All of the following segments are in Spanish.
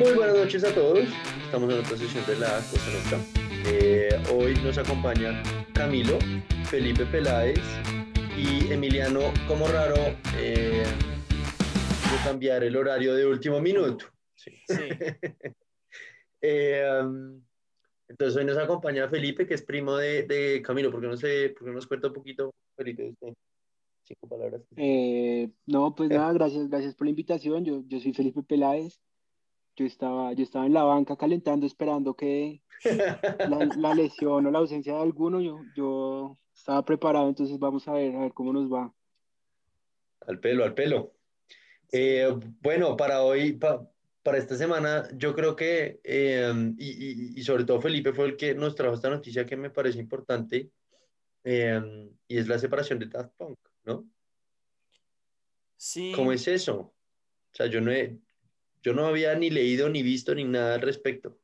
Muy buenas noches a todos. Estamos en otra sesión de la Cosa Nostra. Eh, hoy nos acompaña Camilo, Felipe Peláez y Emiliano como raro eh, de cambiar el horario de último minuto. Sí. Eh, um, entonces hoy nos acompaña Felipe, que es primo de, de Camilo. ¿Por qué no, sé, por qué nos cuenta un poquito, Felipe, usted? Cinco palabras. Eh, no, pues nada, gracias, gracias por la invitación. Yo, yo soy Felipe Peláez. Yo estaba, yo estaba en la banca calentando, esperando que la, la lesión o la ausencia de alguno, yo, yo estaba preparado, entonces vamos a ver, a ver cómo nos va. Al pelo, al pelo. Eh, bueno, para hoy, pa- para esta semana, yo creo que, eh, y, y- y sobre todo Felipe fue el que nos trajo esta noticia que me parece importante, eh, y es la separación de Daft Punk, ¿no? Sí, ¿Cómo es eso? O sea, yo no he, yo no había ni leído ni visto ni nada al respecto.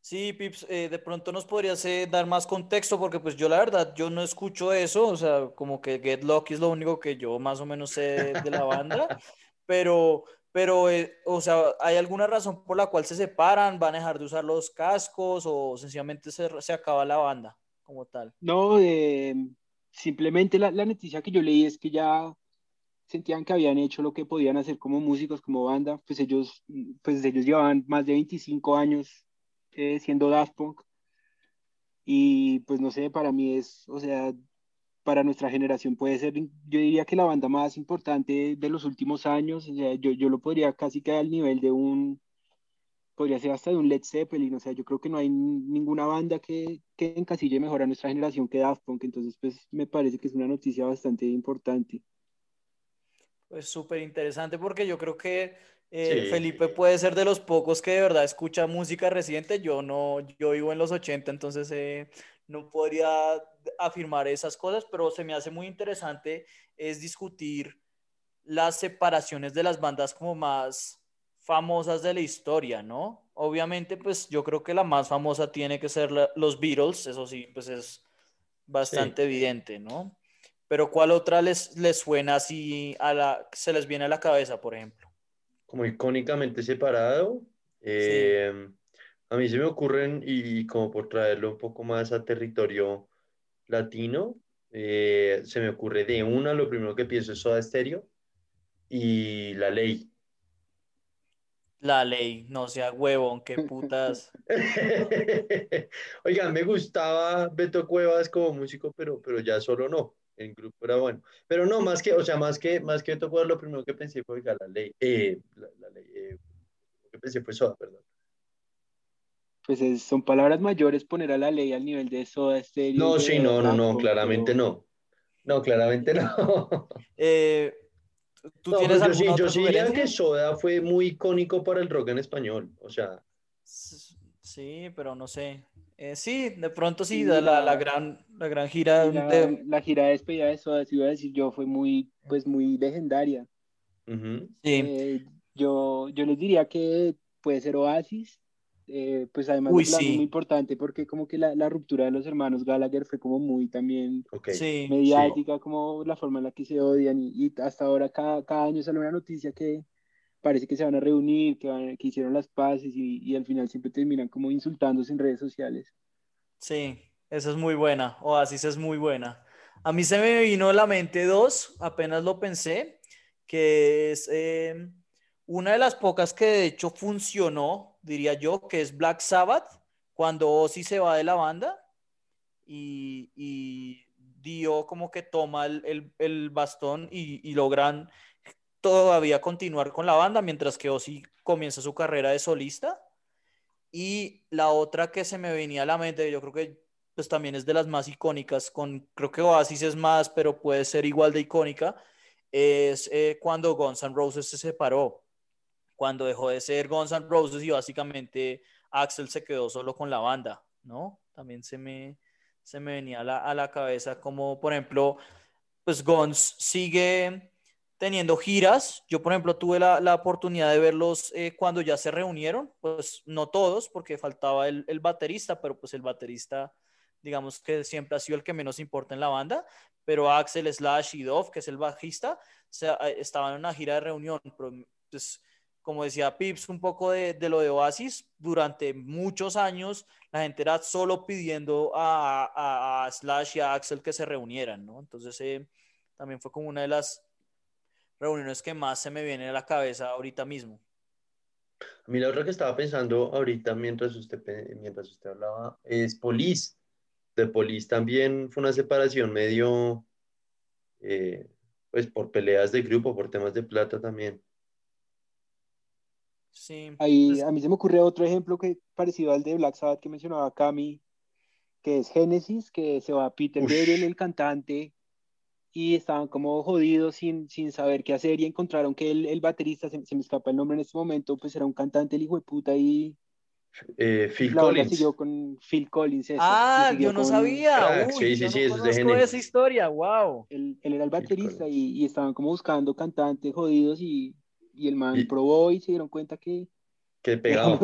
sí, Pips, eh, de pronto nos podrías eh, dar más contexto porque pues yo la verdad, yo no escucho eso, o sea, como que Get Lucky es lo único que yo más o menos sé de la banda, pero, pero, eh, o sea, ¿hay alguna razón por la cual se separan? ¿Van a dejar de usar los cascos o sencillamente se, se acaba la banda como tal? No, eh, simplemente la, la noticia que yo leí es que ya sentían que habían hecho lo que podían hacer como músicos, como banda, pues ellos, pues ellos llevaban más de 25 años eh, siendo Daft Punk y pues no sé, para mí es, o sea, para nuestra generación puede ser, yo diría que la banda más importante de los últimos años, o sea, yo, yo lo podría casi que al nivel de un, podría ser hasta de un Led Zeppelin, o sea, yo creo que no hay ninguna banda que, que encasille mejor a nuestra generación que Daft Punk, entonces pues me parece que es una noticia bastante importante. Pues súper interesante porque yo creo que eh, Sí. Felipe puede ser de los pocos que de verdad escucha música reciente. Yo no, yo vivo en los 80, entonces eh, no podría afirmar esas cosas, pero se me hace muy interesante es discutir las separaciones de las bandas como más famosas de la historia, ¿no? Obviamente, pues yo creo que la más famosa tiene que ser la- los Beatles, eso sí, pues es bastante evidente, ¿no? Pero ¿cuál otra les, les suena así a la, se les viene a la cabeza, por ejemplo? como icónicamente separado. Eh, A mí se me ocurren, y como por traerlo un poco más a territorio latino, eh, se me ocurre de una, lo primero que pienso es Soda Stereo y La Ley. La ley, no sea huevón, qué putas. Oigan, me gustaba Beto Cuevas como músico, pero, pero ya solo no. El grupo era bueno. Pero no, más que, o sea, más que, más que Cuevas, lo primero que pensé fue, oiga, la ley. eh, la, la ley, eh, lo que pensé fue Soda, perdón. Pues es- son palabras mayores poner a la ley al nivel de Soda Stereo. No, sí, no, no, no, claramente pero- no. No, claramente no. Eh, ¿tú No, tienes pero yo sí, yo sí diría que Soda fue muy icónico para el rock en español. O sea, Sí, pero no sé. Eh, sí, de pronto sí, Sí, la, la, la- gran, la gran gira la, de... la gira de despedida de Soda, si iba a decir yo, fue muy, pues muy legendaria. ujú. Sí. Eh, yo, yo les diría que puede ser Oasis, eh, pues además Uy, sí. muy importante porque como que la, la ruptura de los hermanos Gallagher fue como muy también Ok. Sí. mediática, como la forma en la que se odian y, y hasta ahora cada, cada año sale una noticia que parece que se van a reunir, que, van- que hicieron las paces y, y al final siempre terminan como insultándose en redes sociales. Sí, esa es muy buena. Oasis es muy buena. A mí se me vino a la mente dos, apenas lo pensé, que es eh, una de las pocas que de hecho funcionó, diría yo, que es Black Sabbath, cuando Ozzy se va de la banda y, y Dio como que toma el, el- el bastón y, y logran todavía continuar con la banda, mientras que Ozzy comienza su carrera de solista. Y la otra que se me venía a la mente, yo creo que pues también es de las más icónicas, con, creo que Oasis es más, pero puede ser igual de icónica, es eh, cuando Guns N' Roses se separó, cuando dejó de ser Guns N' Roses y básicamente Axel se quedó solo con la banda, ¿no? También se me, se me venía a la, a la cabeza como, por ejemplo, pues Guns sigue teniendo giras. Yo, por ejemplo, tuve la, la oportunidad de verlos eh, cuando ya se reunieron, pues no todos, porque faltaba el, el baterista, pero pues el baterista, digamos que siempre ha sido el que menos importa en la banda, pero Axel Slash y Dove, que es el bajista, eh, estaban en una gira de reunión, pero pues como decía Pips, un poco de, lo de Oasis, durante muchos años la gente era solo pidiendo a, Slash y a Axel que se reunieran, ¿no? Entonces eh, también fue como una de las reuniones que más se me viene a la cabeza ahorita mismo. A mí la otra que estaba pensando ahorita mientras usted, mientras usted hablaba es Police. De Police también fue una separación medio, eh, pues por peleas de grupo, por temas de plata también. Sí. Ahí, pues a mí se me ocurre otro ejemplo que parecido al de Black Sabbath que mencionaba Cami, que es Genesis, que se va Peter Gabriel, el cantante, y estaban como jodidos sin, sin saber qué hacer y encontraron que el, el baterista, se, me escapa el nombre en este momento, pues era un cantante el hijo de puta y... Eh, Phil Collins. siguió con Phil Collins. ah, yo no sabía. sí, sí, sí, eso es de esa historia, wow. Él, él era el baterista y, y, estaban como buscando cantantes jodidos y y el man probó y se dieron cuenta que... Que pegaba.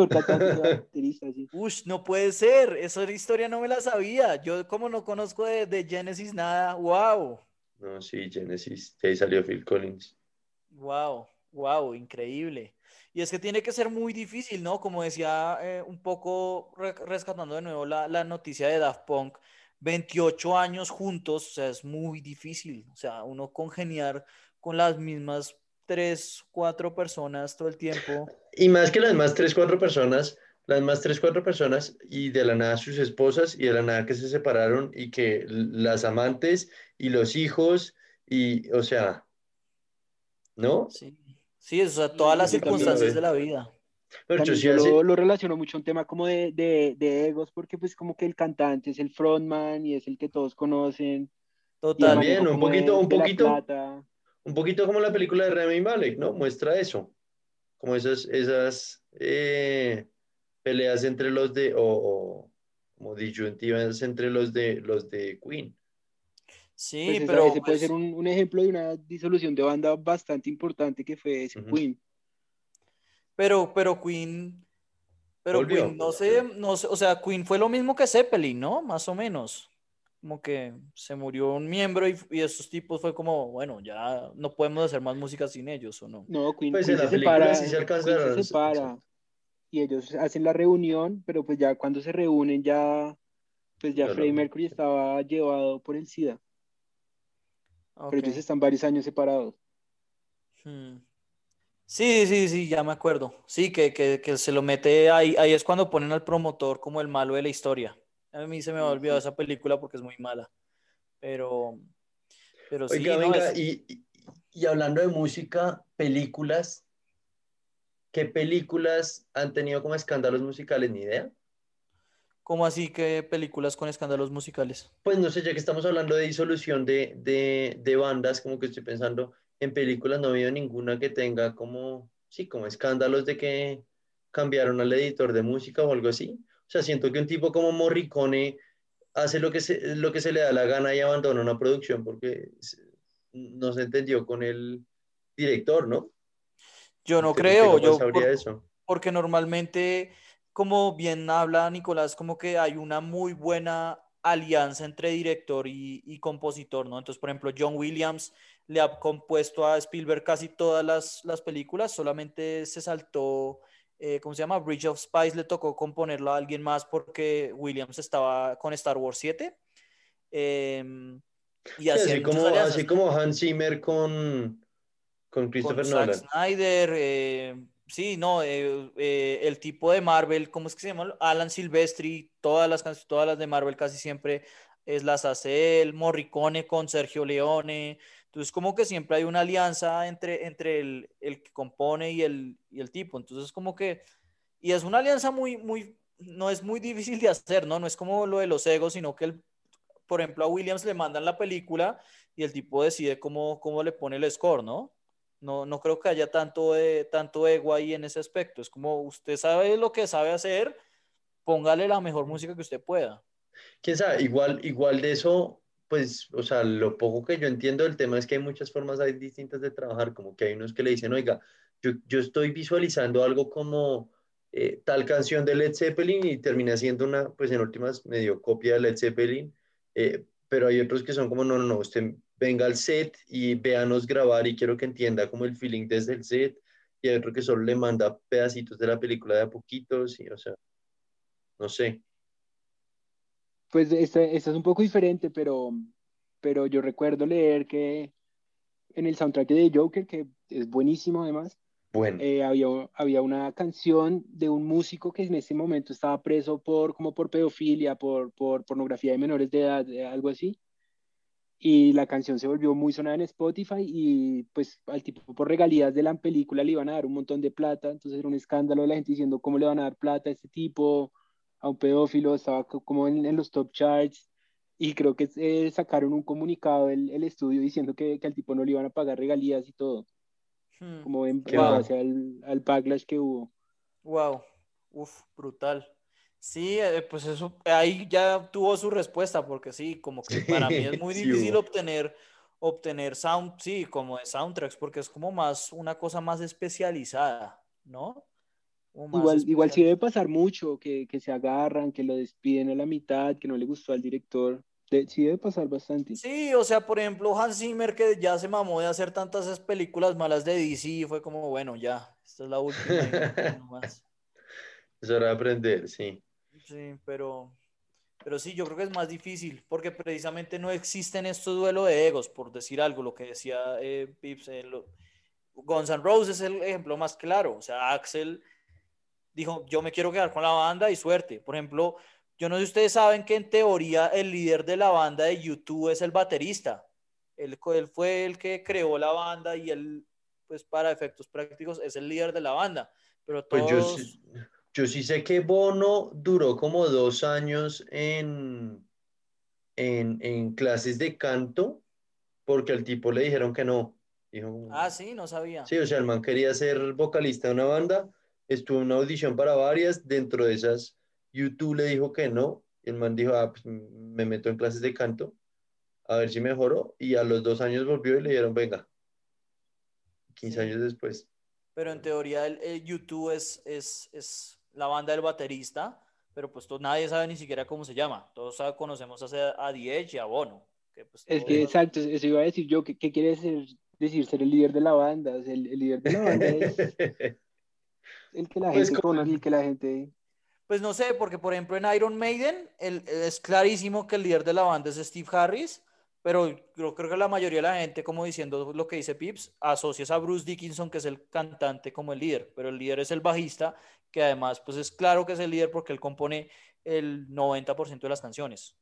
Ush, no puede ser, esa historia no me la sabía. Yo como no conozco de, de Genesis nada, wow. No, sí, Genesis, ahí salió Phil Collins. Wow, wow, increíble. Y es que tiene que ser muy difícil, ¿no? Como decía eh, un poco rescatando de nuevo la, la, noticia de Daft Punk, 28 años juntos, o sea, es muy difícil. O sea, uno congeniar con las mismas tres, cuatro personas todo el tiempo. Y más que las más tres, cuatro personas, las más tres, cuatro personas y de la nada sus esposas y de la nada que se separaron y que las amantes y los hijos y, o sea, ¿no? Sí, sí o sea, todas las circunstancias de la vida. Pero yo, lo, lo, relaciono mucho a un tema como de, de, de, egos, porque pues como que el cantante es el frontman y es el que todos conocen. Total. un poquito, un poquito un poquito como la película de Remy Malek, ¿no? Muestra eso, como esas, esas eh, peleas entre los de, o, como disyuntivas entre los de, los de Queen. Sí, pues pero... Ese puede ser un, un, ejemplo de una disolución de banda bastante importante que fue ese Queen. Pero, pero Queen... Pero Queen, no sé, no sé, o sea, Queen fue lo mismo que Zeppelin, ¿no? Más o menos como que se murió un miembro y, y, esos tipos fue como, bueno, ya no podemos hacer más música sin ellos, ¿o no? No, Queen, pues se separa, sí se, separa y ellos hacen la reunión, pero pues ya cuando se reúnen ya, pues ya Freddie Mercury estaba llevado por el SIDA. Pero ellos están varios años separados. Hmm. Sí, sí, sí, ya me acuerdo. Sí, que, que, que se lo mete ahí, ahí es cuando ponen al promotor como el malo de la historia. A mí se me ha olvidado esa película porque es muy mala. Pero, pero sí. venga, y, y, hablando de música, películas, ¿qué películas han tenido como escándalos musicales? Ni idea. ¿Cómo así que películas con escándalos musicales? Pues no sé, ya que estamos hablando de disolución de, de, de bandas, como que estoy pensando en películas, no ha habido ninguna que tenga como, sí, como escándalos de que cambiaron al editor de música o algo así. O sea, siento que un tipo como Morricone hace lo que se, lo que se le da la gana y abandona una producción porque no se entendió con el director, ¿no? Yo no creo, yo eso? porque normalmente, como bien habla Nicolás, como que hay una muy buena alianza entre director y, y, compositor, ¿no? Entonces, por ejemplo, John Williams le ha compuesto a Spielberg casi todas las, las películas, solamente se saltó eh, ¿cómo se llama? Bridge of Spice le tocó componerlo a alguien más porque Williams estaba con Star Wars 7. Em, y así, como, así como Hans Zimmer con, con Christopher con Nolan. Zack Snyder, eh, sí, no, eh, el tipo de Marvel, ¿cómo es que se llama? Alan Silvestri, todas las canciones, todas las de Marvel casi siempre es las hace él, Morricone con Sergio Leone, entonces, como que siempre hay una alianza entre, entre el, el que compone y el, y el tipo. Entonces, como que, y es una alianza muy, muy, no es muy difícil de hacer, ¿no? No es como lo de los egos, sino que, el, por ejemplo, a Williams le mandan la película y el tipo decide cómo, cómo le pone el score, ¿no? No, no creo que haya tanto, de, tanto ego ahí en ese aspecto. Es como usted sabe lo que sabe hacer, póngale la mejor música que usted pueda. Quién sabe, igual, igual de eso pues, o sea, lo poco que yo entiendo del tema es que hay muchas formas hay distintas de trabajar, como que hay unos que le dicen, oiga, yo, yo estoy visualizando algo como eh, tal canción de Led Zeppelin y termina siendo una, pues en últimas, medio copia de Led Zeppelin, eh, pero hay otros que son como, no, no, no, usted venga al set y véanos grabar y quiero que entienda como el feeling desde el set y hay otro que solo le manda pedacitos de la película de a poquitos, y, o sea, no sé. Pues esta, esta es un poco diferente, pero, pero yo recuerdo leer que en el soundtrack de Joker, que es buenísimo además, Bueno, eh, había, había una canción de un músico que en ese momento estaba preso por, como por pedofilia, por, por pornografía de menores de edad, de algo así. Y la canción se volvió muy sonada en Spotify y pues al tipo por regalías de la película le iban a dar un montón de plata, entonces era un escándalo de la gente diciendo cómo le van a dar plata a este tipo, a un pedófilo, estaba co- como en, en los top charts y creo que eh, sacaron un comunicado el, el estudio diciendo que, que al tipo no le iban a pagar regalías y todo, Hmm. como en base al, al backlash que hubo. Wow, uf, brutal. Sí, eh, pues eso, ahí ya tuvo su respuesta, porque sí, como que para mí es muy difícil obtener, obtener sound, sí, como de soundtracks, porque es como más, una cosa más especializada, ¿no? Más Igual, igual sí debe pasar mucho, que, que se agarran, que lo despiden a la mitad, que no le gustó al director. De- sí debe pasar bastante. Sí, o sea, por ejemplo, Hans Zimmer que ya se mamó de hacer tantas películas malas de DC, fue como, bueno, ya, esta es la última es hora de aprender, sí. Sí, pero, pero sí, yo creo que es más difícil, porque precisamente no existen estos duelos de egos, por decir algo, lo que decía eh, Pips. eh, lo- Guns N' Roses es el ejemplo más claro. O sea, Axel dijo, yo me quiero quedar con la banda y suerte. Por ejemplo, yo no sé si ustedes saben que en teoría el líder de la banda de YouTube es el baterista. Él, él fue el que creó la banda y él, pues para efectos prácticos, es el líder de la banda. Pero Pues yo todos... sí, yo sí sé que Bono duró como dos años en, en, en clases de canto porque al tipo le dijeron que no. Dijo, Ah, sí, no sabía. Sí, o sea, el man quería ser vocalista de una banda, estuvo en una audición para varias, dentro de esas YouTube le dijo que no, el man dijo, ah, pues me meto en clases de canto, a ver si mejoró, y a los dos años volvió y le dieron, venga, 15 Sí. años después. Pero en teoría el, el YouTube es, es, es la banda del baterista, pero pues to- nadie sabe ni siquiera cómo se llama. Todos sabe- conocemos a, a The Edge y a Bono. Que pues Es que, exacto, eso iba a decir yo, ¿qué, qué quiere decir, decir ser el líder de la banda? O sea, el, el líder de la banda es el que la Pues gente como- conoce, el que la gente... Pues no sé, porque por ejemplo en Iron Maiden el- es clarísimo que el líder de la banda es Steve Harris, pero yo creo que la mayoría de la gente, como diciendo lo que dice Pips, asocias a Bruce Dickinson, que es el cantante, como el líder, pero el líder es el bajista, que además pues es claro que es el líder porque él compone el 90% de las canciones.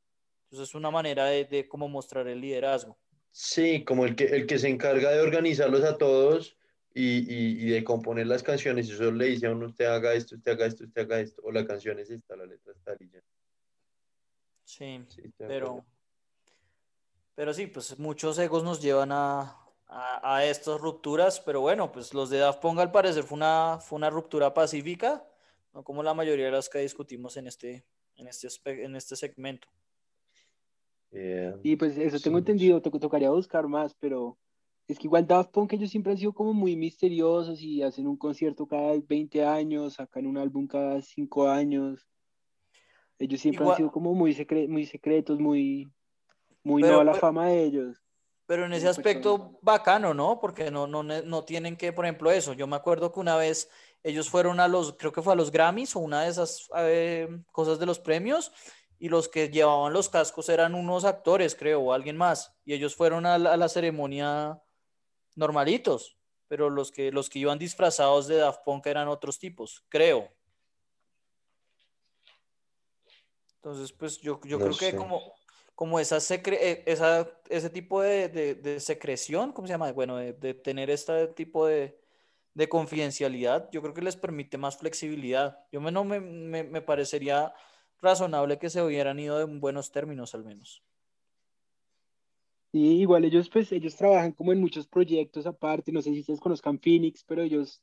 Entonces es una manera de, de como mostrar el liderazgo. Sí, como el que, el que se encarga de organizarlos a todos y, y, y de componer las canciones, y solo le dice a uno, usted haga esto, usted haga esto, usted haga esto, o la canción es esta, la letra está y ya. Sí, pero. Pero sí, pues muchos egos nos llevan a, a, a estas rupturas, pero bueno, pues los de Daft Punk al parecer fue una, fue una ruptura pacífica, no como la mayoría de las que discutimos en este, en este, en este segmento. Eh, Y pues eso sí, tengo no entendido, to- tocaría buscar más, pero es que igual Daft Punk ellos siempre han sido como muy misteriosos y hacen un concierto cada 20 años, sacan un álbum cada 5 años. Ellos siempre Igual- han sido como muy, secre- muy secretos, muy, muy Pero- no a la pero- fama de ellos. Pero en ese Como aspecto persona. bacano, ¿no? Porque no, no, no tienen que, por ejemplo, eso. Yo me acuerdo que una vez ellos fueron a los, creo que fue a los Grammys o una de esas eh, cosas de los premios, y los que llevaban los cascos eran unos actores, creo, o alguien más. Y ellos fueron a la, a la ceremonia normalitos, pero los que, los que iban disfrazados de Daft Punk eran otros tipos, creo. Entonces, pues yo, yo No creo que como, como esa, secre- eh, esa ese tipo de, de- secreción, ¿cómo se llama? Bueno, de, tener este tipo de, de confidencialidad, yo creo que les permite más flexibilidad. Yo me, no me, me, me parecería razonable que se hubieran ido en buenos términos al menos. Y igual ellos pues ellos trabajan como en muchos proyectos aparte, no sé si ustedes conozcan Phoenix, pero ellos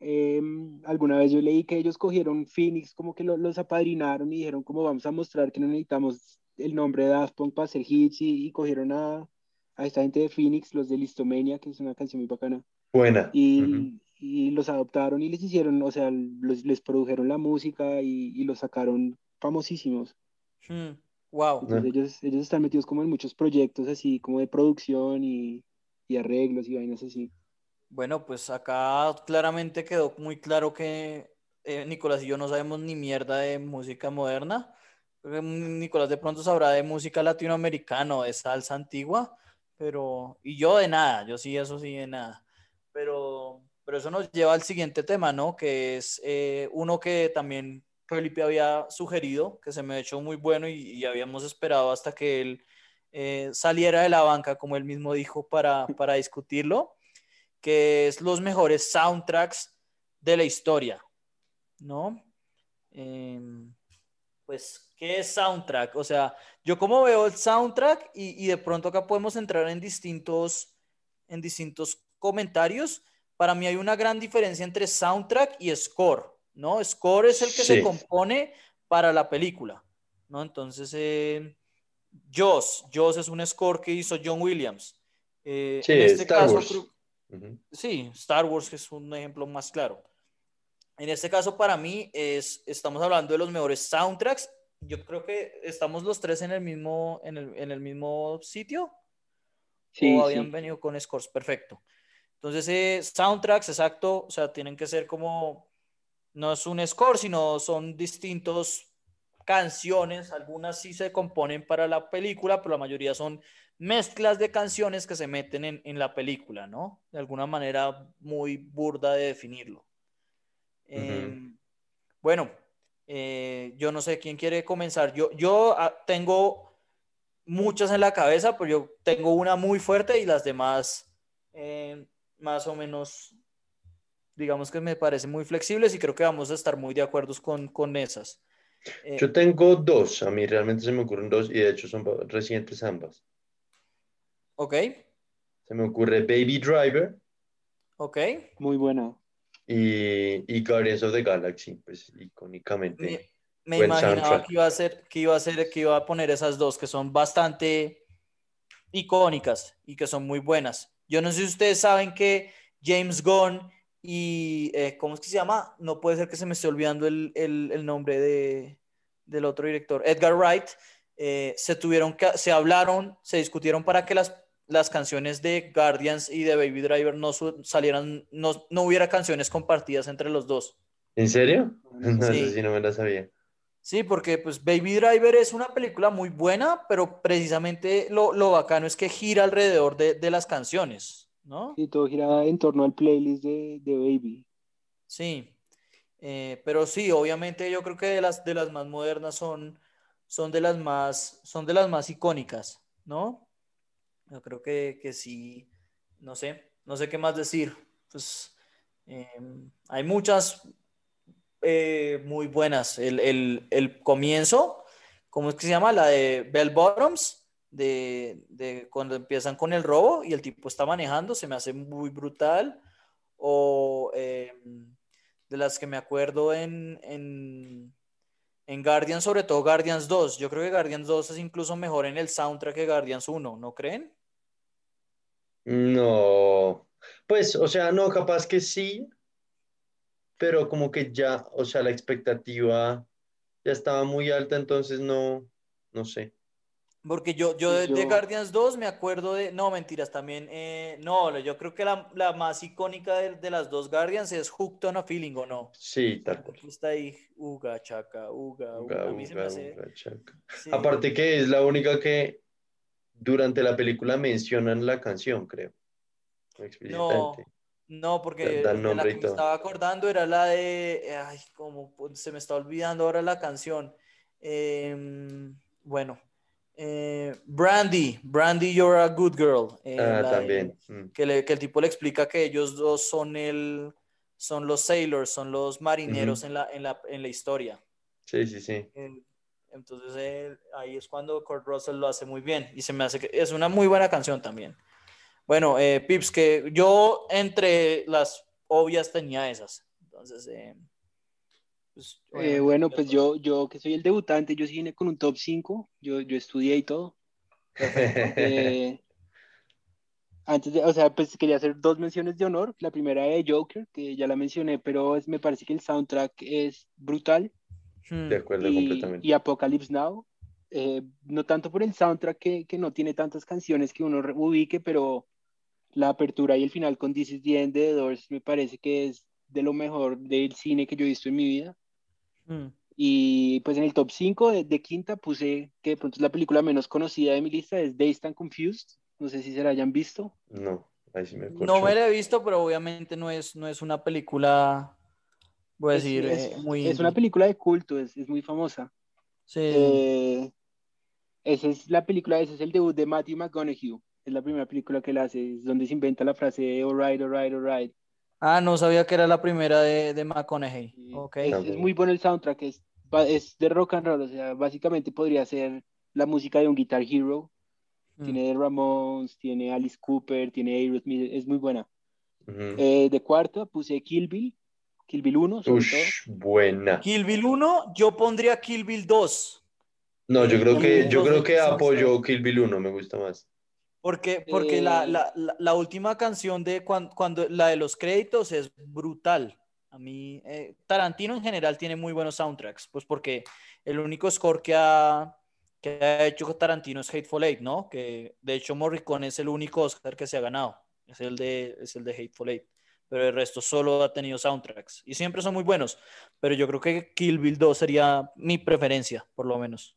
eh, alguna vez yo leí que ellos cogieron Phoenix, como que lo- los apadrinaron y dijeron como vamos a mostrar que no necesitamos el nombre de Daft Punk para hacer hits y, y cogieron a, a esta gente de Phoenix, los de Listomania, que es una canción muy bacana, Buena. y, y los adoptaron y les hicieron, o sea, los- les produjeron la música y, y los sacaron famosísimos. Hmm, Wow. Entonces ellos, ellos están metidos como en muchos proyectos así, como de producción y, y arreglos y vainas así. Bueno, pues acá claramente quedó muy claro que eh, Nicolás y yo no sabemos ni mierda de música moderna. Nicolás de pronto sabrá de música latinoamericana, de salsa antigua, pero y yo de nada, yo sí, eso sí de nada. Pero, pero eso nos lleva al siguiente tema, ¿no? Que es eh, uno que también Felipe había sugerido, que se me ha hecho muy bueno y, habíamos esperado hasta que él eh, saliera de la banca, como él mismo dijo, para, para discutirlo, que es los mejores soundtracks de la historia, ¿no? Em, pues, ¿qué es soundtrack? O sea, yo como veo el soundtrack y, y, de pronto acá podemos entrar en distintos, en distintos comentarios, para mí hay una gran diferencia entre soundtrack y score. ¿no? Score es el que se compone para la película, ¿no? Entonces, eh, Joss, Joss es un score que hizo John Williams. Eh, sí, en este Star caso, Wars. sí, Star Wars es un ejemplo más claro. En este caso, para mí, es, estamos hablando de los mejores soundtracks. Yo creo que estamos los tres en el mismo, en el, mismo sitio. Sí, o habían venido con scores, perfecto. Entonces, eh, soundtracks, exacto, o sea, tienen que ser como no es un score, sino son distintos canciones, algunas sí se componen para la película, pero la mayoría son mezclas de canciones que se meten en, la película, ¿no? De alguna manera muy burda de definirlo. Em, bueno, eh, yo no sé quién quiere comenzar. Yo, yo ah, tengo muchas en la cabeza, pero yo tengo una muy fuerte y las demás eh, más o menos digamos que me parecen muy flexibles y creo que vamos a estar muy de acuerdo con, con esas. Eh, Yo tengo dos, a mí realmente se me ocurren dos y de hecho son recientes ambas. Ok. Se me ocurre Baby Driver. Ok. Muy buena. Y, y Guardians of the Galaxy, pues icónicamente. Me, me imaginaba que iba, a ser, que iba a ser, que iba a poner esas dos que son bastante icónicas y que son muy buenas. Yo no sé si ustedes saben que James Gunn y, eh, ¿cómo es que se llama? No puede ser que se me esté olvidando el, el, el nombre de, del otro director, Edgar Wright. Eh, se tuvieron que, se hablaron, se discutieron para que las, las canciones de Guardians y de Baby Driver no salieran, no, no hubiera canciones compartidas entre los dos. ¿En serio? No sí. sé si no me la sabía. Sí, porque pues Baby Driver es una película muy buena, pero precisamente lo, lo bacano es que gira alrededor de, de las canciones. ¿no? Y todo gira en torno al playlist de, Baby. Sí, eh, pero sí, obviamente yo creo que de las, de las más modernas son, son, de las más, son de las más icónicas, ¿no? Yo creo que, sí, no sé, no sé qué más decir. Pues em, hay muchas eh, muy buenas. El, el, el, comienzo, ¿cómo es que se llama? La de Bell Bottoms de, cuando empiezan con el robo y el tipo está manejando, se me hace muy brutal. O em, de las que me acuerdo en, en, en, Guardians, sobre todo Guardians 2. Yo creo que Guardians 2 es incluso mejor en el soundtrack que Guardians 1, ¿no creen? No, pues, o sea, no, capaz que sí, pero como que ya, o sea, la expectativa ya estaba muy alta, entonces no, no sé. Porque yo, yo, de, Guardians 2 me acuerdo de. No, mentiras, también. Eh, no, yo creo que la, la más icónica de, de, las dos Guardians es Hooked on a Feeling, ¿o no? Sí, tal cual. Está ahí, Uga, Chaca, Uga, Uga. uga, Aparte que es la única que durante la película mencionan la canción, creo. No, no, porque la que me estaba acordando era la de. Ay, como se me está olvidando ahora la canción. Em, bueno. Eh, Brandy, Brandy, you're a good girl. Eh, ah, también. Mm. que, el tipo le explica que ellos dos son, el, son los sailors, son los marineros en, la, en, la, en, la, historia. Sí, sí, sí. Entonces ahí es cuando Kurt Russell lo hace muy bien y se me hace que es una muy buena canción también. Bueno, eh, Pips, que yo entre las obvias tenía esas. Entonces, pues, eh, bueno, pues yo, yo que soy el debutante, yo sí vine con un top 5, yo, yo estudié y todo. Eh, antes de, o sea, pues quería hacer dos menciones de honor. La primera de Joker, que ya la mencioné, pero es, me parece que el soundtrack es brutal. Hmm. De acuerdo, completamente. Y Apocalypse Now, eh, no tanto por el soundtrack que, que, no tiene tantas canciones que uno ubique, pero la apertura y el final con This is the End de The Doors me parece que es de lo mejor del cine que yo he visto en mi vida. Mm. Y pues en el top 5 de, de quinta puse que de pronto es la película menos conocida de mi lista, es Dazed and Confused. No sé si se la hayan visto. No, ahí sí me No corchó. me la he visto, pero obviamente no es, no es una película, voy a Es- decir, es, eh, muy... es una película de culto, es, es muy famosa. Sí. Eh, esa es la película, ese es el debut de Matthew McConaughey. Es la primera película que él hace, es donde se inventa la frase alright, alright, alright. Ah, no sabía que era la primera de, de McConaughey. Y Ok. Es, es muy bueno el soundtrack, es, es de rock and roll, o sea, básicamente podría ser la música de un Guitar Hero. Mm. Tiene The Ramones, tiene Alice Cooper, tiene Aerosmith, es muy buena. Eh, de cuarta puse Kill Bill, Kill Bill 1, sobre todo. Ush, buena. Kill Bill 1, yo pondría Kill Bill 2. No, yo creo que, yo creo que apoyo Kill Bill 1, me gusta más. Porque, porque la, Eh. la, la, la última canción de cuando, cuando la de los créditos es brutal. A mí, eh, Tarantino en general tiene muy buenos soundtracks, pues porque el único score que ha, que ha hecho Tarantino es Hateful Eight, ¿no? Que de hecho Morricone es el único Oscar que se ha ganado, es el de, es el de Hateful Eight, pero el resto solo ha tenido soundtracks y siempre son muy buenos, pero yo creo que Kill Bill 2 sería mi preferencia, por lo menos.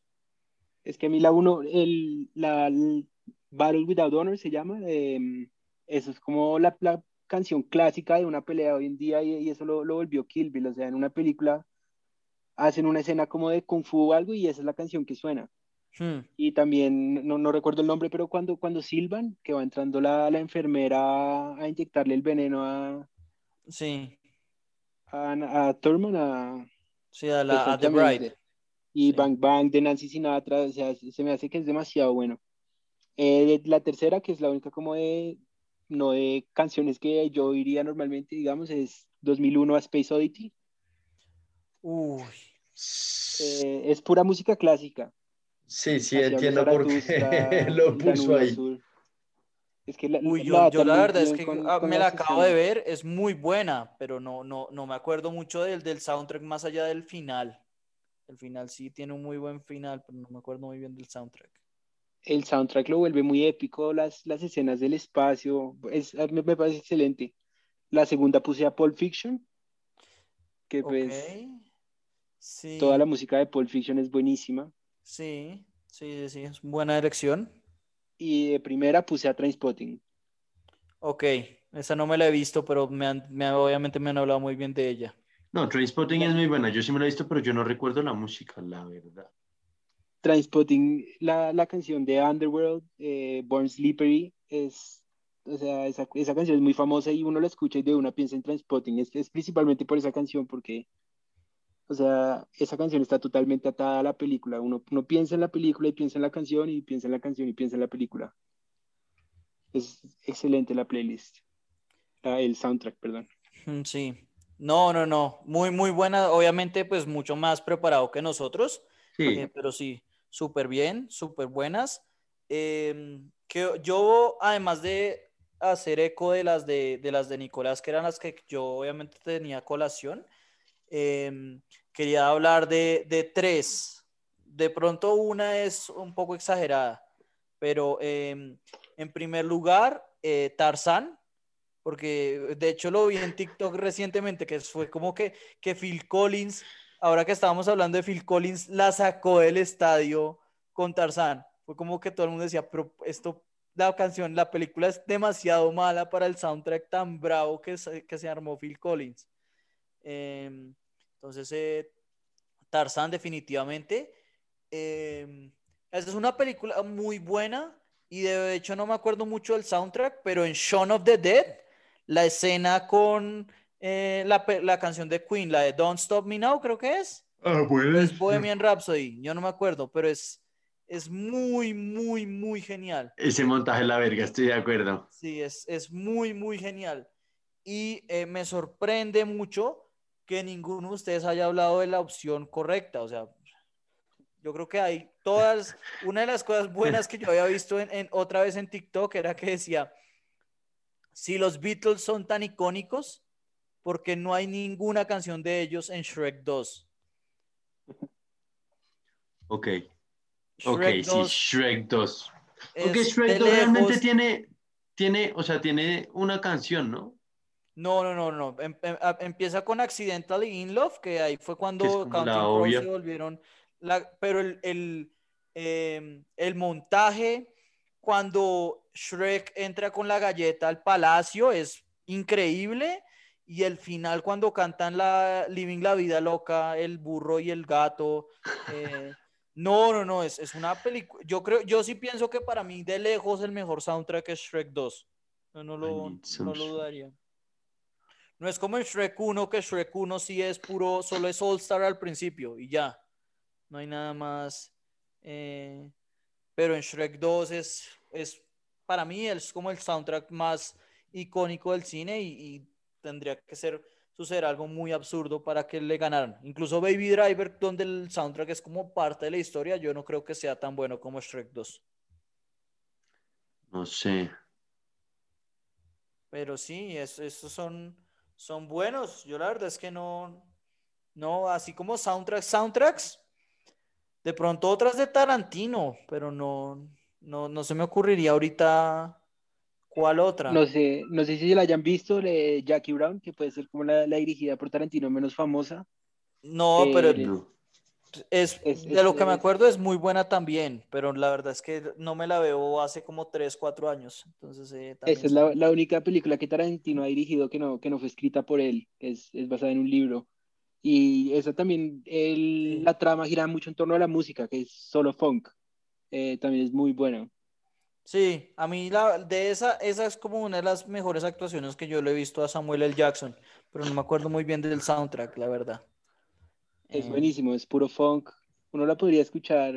Es que a mí la 1, el, la el Battle Without Honor se llama, eh, eso es como la, la canción clásica de una pelea hoy en día y, y eso lo, lo volvió Kill Bill, o sea, en una película hacen una escena como de Kung Fu o algo y esa es la canción que suena. Hmm. Y también, no, no recuerdo el nombre, pero cuando, cuando silban, que va entrando la, la enfermera a inyectarle el veneno a, Sí, a, a Thurman, a, sí, a, la, a The. Bride. Y Sí. Bang Bang de Nancy Sinatra, o sea, se me hace que es demasiado bueno. Eh, la tercera, que es la única como de, no de canciones que yo oiría normalmente, digamos, es 2001 A Space Oddity. Uy. Eh, es pura música clásica. Sí, sí, Hacia entiendo por qué lo puso ahí. Azul. Es que la, Uy, la yo, la muy verdad es que con- ah, con me la acabo de ver, es muy buena, pero no, no, no me acuerdo mucho del, del soundtrack más allá del final. El final sí tiene un muy buen final, pero no me acuerdo muy bien del soundtrack. El soundtrack lo vuelve muy épico, las, las escenas del espacio, es, me, me parece excelente. La segunda puse a Pulp Fiction, que pues Ok. Sí, toda la música de Pulp Fiction es buenísima. Sí, sí, sí, es buena elección. Y de primera puse a Trainspotting. Ok, esa no me la he visto, pero me han- me- obviamente me han hablado muy bien de ella. No, Trainspotting es muy buena. Yo sí me la he visto, pero yo no recuerdo la música, la verdad. Trainspotting, la, la canción de Underworld, eh, Born Slippery, es, o sea, esa, esa canción es muy famosa y uno la escucha y de una piensa en Trainspotting. Es, es principalmente por esa canción, porque, o sea, esa canción está totalmente atada a la película. Uno, uno piensa en la película y piensa en la canción y piensa en la canción y piensa en la película. Es excelente la playlist. Ah, el soundtrack, perdón. Mm, Sí. No, no, no. Muy, muy buena. Obviamente, pues mucho más preparado que nosotros. Sí, Eh, pero sí, súper bien, súper buenas. Em, que yo, además de hacer eco de las de, de las de Nicolás, que eran las que yo obviamente tenía colación, em, quería hablar de, de tres. De pronto una es un poco exagerada, pero em, en primer lugar, eh, Tarzán, porque de hecho lo vi en TikTok recientemente, que fue como que, que Phil Collins ahora que estábamos hablando de Phil Collins, la sacó del estadio con Tarzán. Fue como que todo el mundo decía, pero esto, la canción, la película es demasiado mala para el soundtrack tan bravo que que se armó Phil Collins. Eh, entonces, eh, Tarzán definitivamente. Eh, esa es una película muy buena y de hecho no me acuerdo mucho del soundtrack, pero en Shaun of the Dead, la escena con eh, la, la canción de Queen, la de Don't Stop Me Now, creo que es. Ah, bueno. Es Bohemian Rhapsody, yo no me acuerdo, pero es, es muy, muy, muy genial. Ese montaje es la verga, estoy de acuerdo. Sí, es, es muy, muy genial. Y eh, me sorprende mucho que ninguno de ustedes haya hablado de la opción correcta. O sea, yo creo que hay todas. Una de las cosas buenas que yo había visto en, en- otra vez en TikTok era que decía: si los Beatles son tan icónicos, porque no hay ninguna canción de ellos en Shrek 2? Ok, ok, Shrek sí, 2 Shrek 2. Ok, es Shrek de 2 realmente lejos- tiene, tiene, o sea, tiene una canción, ¿no? No, no, no, no. Em, em, empieza con Accidentally in Love, que ahí fue cuando Counting se volvieron. La, pero el, el, em, el montaje, cuando Shrek entra con la galleta al palacio, es increíble. Y el final, cuando cantan la Living la Vida Loca, el burro y el gato. Eh, no, no, no, es, es una película. Yo creo, yo sí pienso que para mí de lejos el mejor soundtrack es Shrek 2. No, no, lo, no lo dudaría. No es como en Shrek 1, que Shrek 1 sí es puro, solo es All Star al principio y ya. No hay nada más. Eh, pero en Shrek 2 es, es, para mí, es como el soundtrack más icónico del cine y, tendría que ser suceder algo muy absurdo para que le ganaran. Incluso Baby Driver, donde el soundtrack es como parte de la historia, yo no creo que sea tan bueno como Shrek 2. No sé. Pero sí, esos son son buenos. Yo la verdad es que no, no, así como soundtracks, soundtracks, de pronto otras de Tarantino, pero no, no, no se me ocurriría ahorita cuál otra. No sé, no sé si la hayan visto, de Jackie Brown, que puede ser como la, dirigida por Tarantino menos famosa. No, pero es, de lo que me acuerdo es muy buena también, pero la verdad es que no me la veo hace como 3, 4 años. Entonces, eh, Esa es la, la, única película que Tarantino ha dirigido que no, que no fue escrita por él, es, es basada en un libro. Y esa también, el, la trama gira mucho en torno a la música, que es solo funk. Eh, también es muy buena. Sí, a mí la, de esa, esa es como una de las mejores actuaciones que yo le he visto a Samuel L. Jackson, pero no me acuerdo muy bien del soundtrack, la verdad. Es eh, buenísimo, es puro funk. Uno la podría escuchar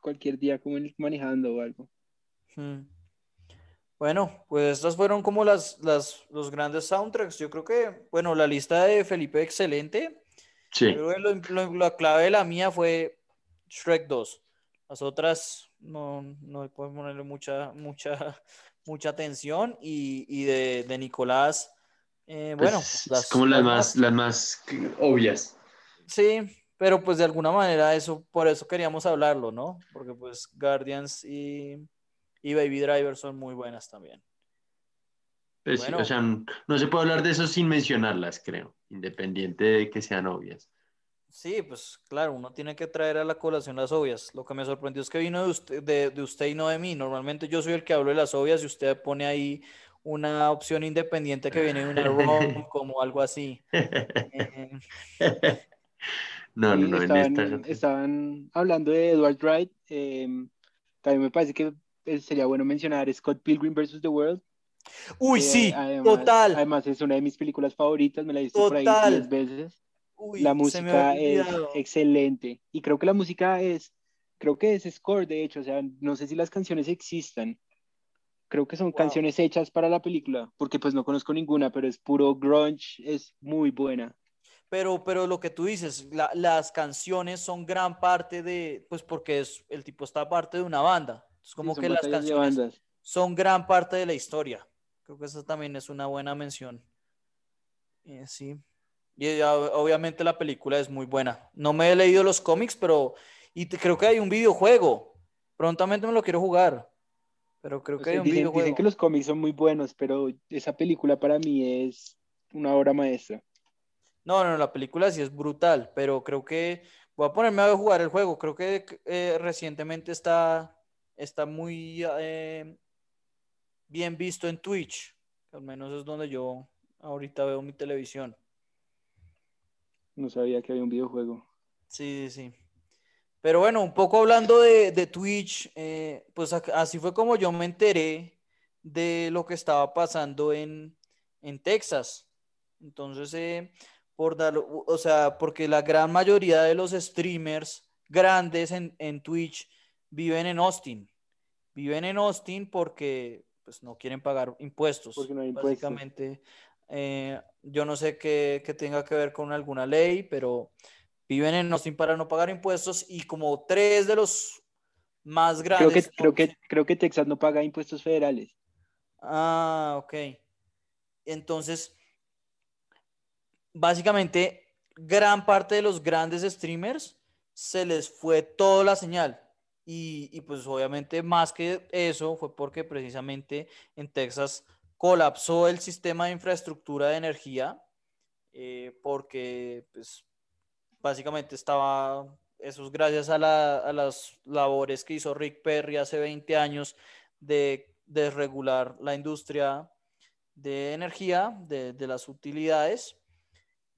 cualquier día como manejando o algo. Hmm. Bueno, pues estas fueron como las, las, los grandes soundtracks. Yo creo que, bueno, la lista de Felipe excelente. Sí. la clave de la mía fue Shrek 2. Las otras no, no podemos ponerle mucha, mucha, mucha atención. Y, y de, de, Nicolás, eh, bueno, pues, las, como las, más, las más obvias. Sí, pero pues de alguna manera eso, por eso queríamos hablarlo, ¿no? Porque pues Guardians y, Baby Driver son muy buenas también. Pues o sea, no se puede hablar de eso sin mencionarlas, creo, independiente de que sean obvias. Sí, pues claro, uno tiene que traer a la colación las obvias. Lo que me sorprendió es que vino de usted, de, usted y no de mí. Normalmente yo soy el que hablo de las obvias y usted pone ahí una opción independiente que viene de una ROM como algo así. Eh, no, no, no. Estaban, estaban hablando de Edward Wright. Em, también me parece que eh, sería bueno mencionar Scott Pilgrim vs. The World. Uy, sí, total. Además es una de mis películas favoritas, me la he visto por ahí 10 veces. la música es excelente. Y creo que la música es, creo que es score, de hecho, o sea, no sé si las canciones existan. Creo que son canciones hechas para la película, porque pues no conozco ninguna, pero es puro grunge, es muy buena. Pero, pero lo que tú dices, las canciones son gran parte de, pues porque es, el tipo está parte de una banda. Es como que las canciones son gran parte de la historia. Creo que eso también es una buena mención. Eh, sí. Y obviamente la película es muy buena. No me he leído los cómics, pero y creo que hay un videojuego. Prontamente me lo quiero jugar. Pero creo que hay un videojuego. Dicen que los cómics son muy buenos, pero esa película para mí es una obra maestra. No, no, la película sí es brutal, pero creo que voy a ponerme a jugar el juego. Creo que eh, recientemente está, está muy eh, bien visto en Twitch. Al menos es donde yo ahorita veo mi televisión. No sabía que había un videojuego. Sí, sí, sí. Pero bueno, un poco hablando de, Twitch, eh, pues así fue como yo me enteré de lo que estaba pasando en, en Texas. Entonces, por dar, o sea, porque la gran mayoría de los streamers grandes en, Twitch viven en Austin. Viven en Austin porque pues no quieren pagar impuestos. Porque no hay Básicamente, eh, yo no sé qué, tenga que ver con alguna ley, pero viven en Austin para no pagar impuestos y como tres de los más grandes. Creo que, creo que, creo que Texas no paga impuestos federales. Ah, ok. Entonces, básicamente gran parte de los grandes streamers se les fue toda la señal. Y, y, pues obviamente más que eso fue porque precisamente en Texas colapsó el sistema de infraestructura de energía eh, porque pues básicamente estaba, eso es gracias a, la, a, las labores que hizo Rick Perry hace 20 años de desregular la industria de energía, de las utilidades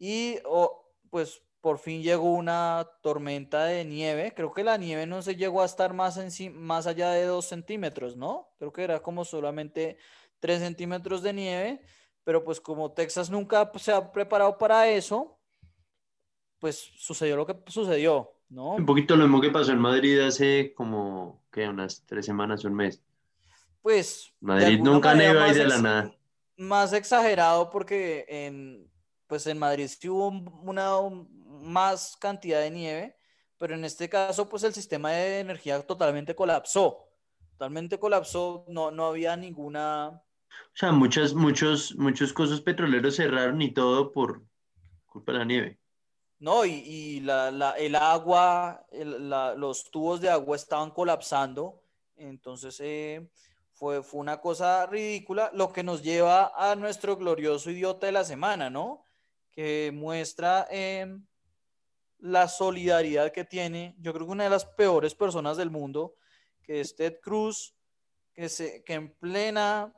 y oh, pues por fin llegó una tormenta de nieve. Creo que la nieve no se llegó a estar más, en, más allá de dos centímetros, ¿no? Creo que era como solamente tres centímetros de nieve, pero pues como Texas nunca se ha preparado para eso, pues sucedió lo que sucedió, ¿no? Un poquito lo mismo que pasó en Madrid hace como, ¿qué? Unas tres semanas, un mes. Pues... Madrid nunca neva ahí de la nada. Más exagerado porque en, pues en Madrid sí hubo una, más cantidad de nieve, pero en este caso, pues el sistema de energía totalmente colapsó. Totalmente colapsó, no, no había ninguna... O sea, muchas, muchos, muchos cosas petroleros cerraron y todo por culpa de la nieve. No, y, y la, la, el agua, el, la, los tubos de agua estaban colapsando, entonces eh, fue, fue una cosa ridícula, lo que nos lleva a nuestro glorioso idiota de la semana, ¿no? Que muestra... Eh, la solidaridad que tiene, yo creo que una de las peores personas del mundo, que es Ted Cruz, que, se, que en plena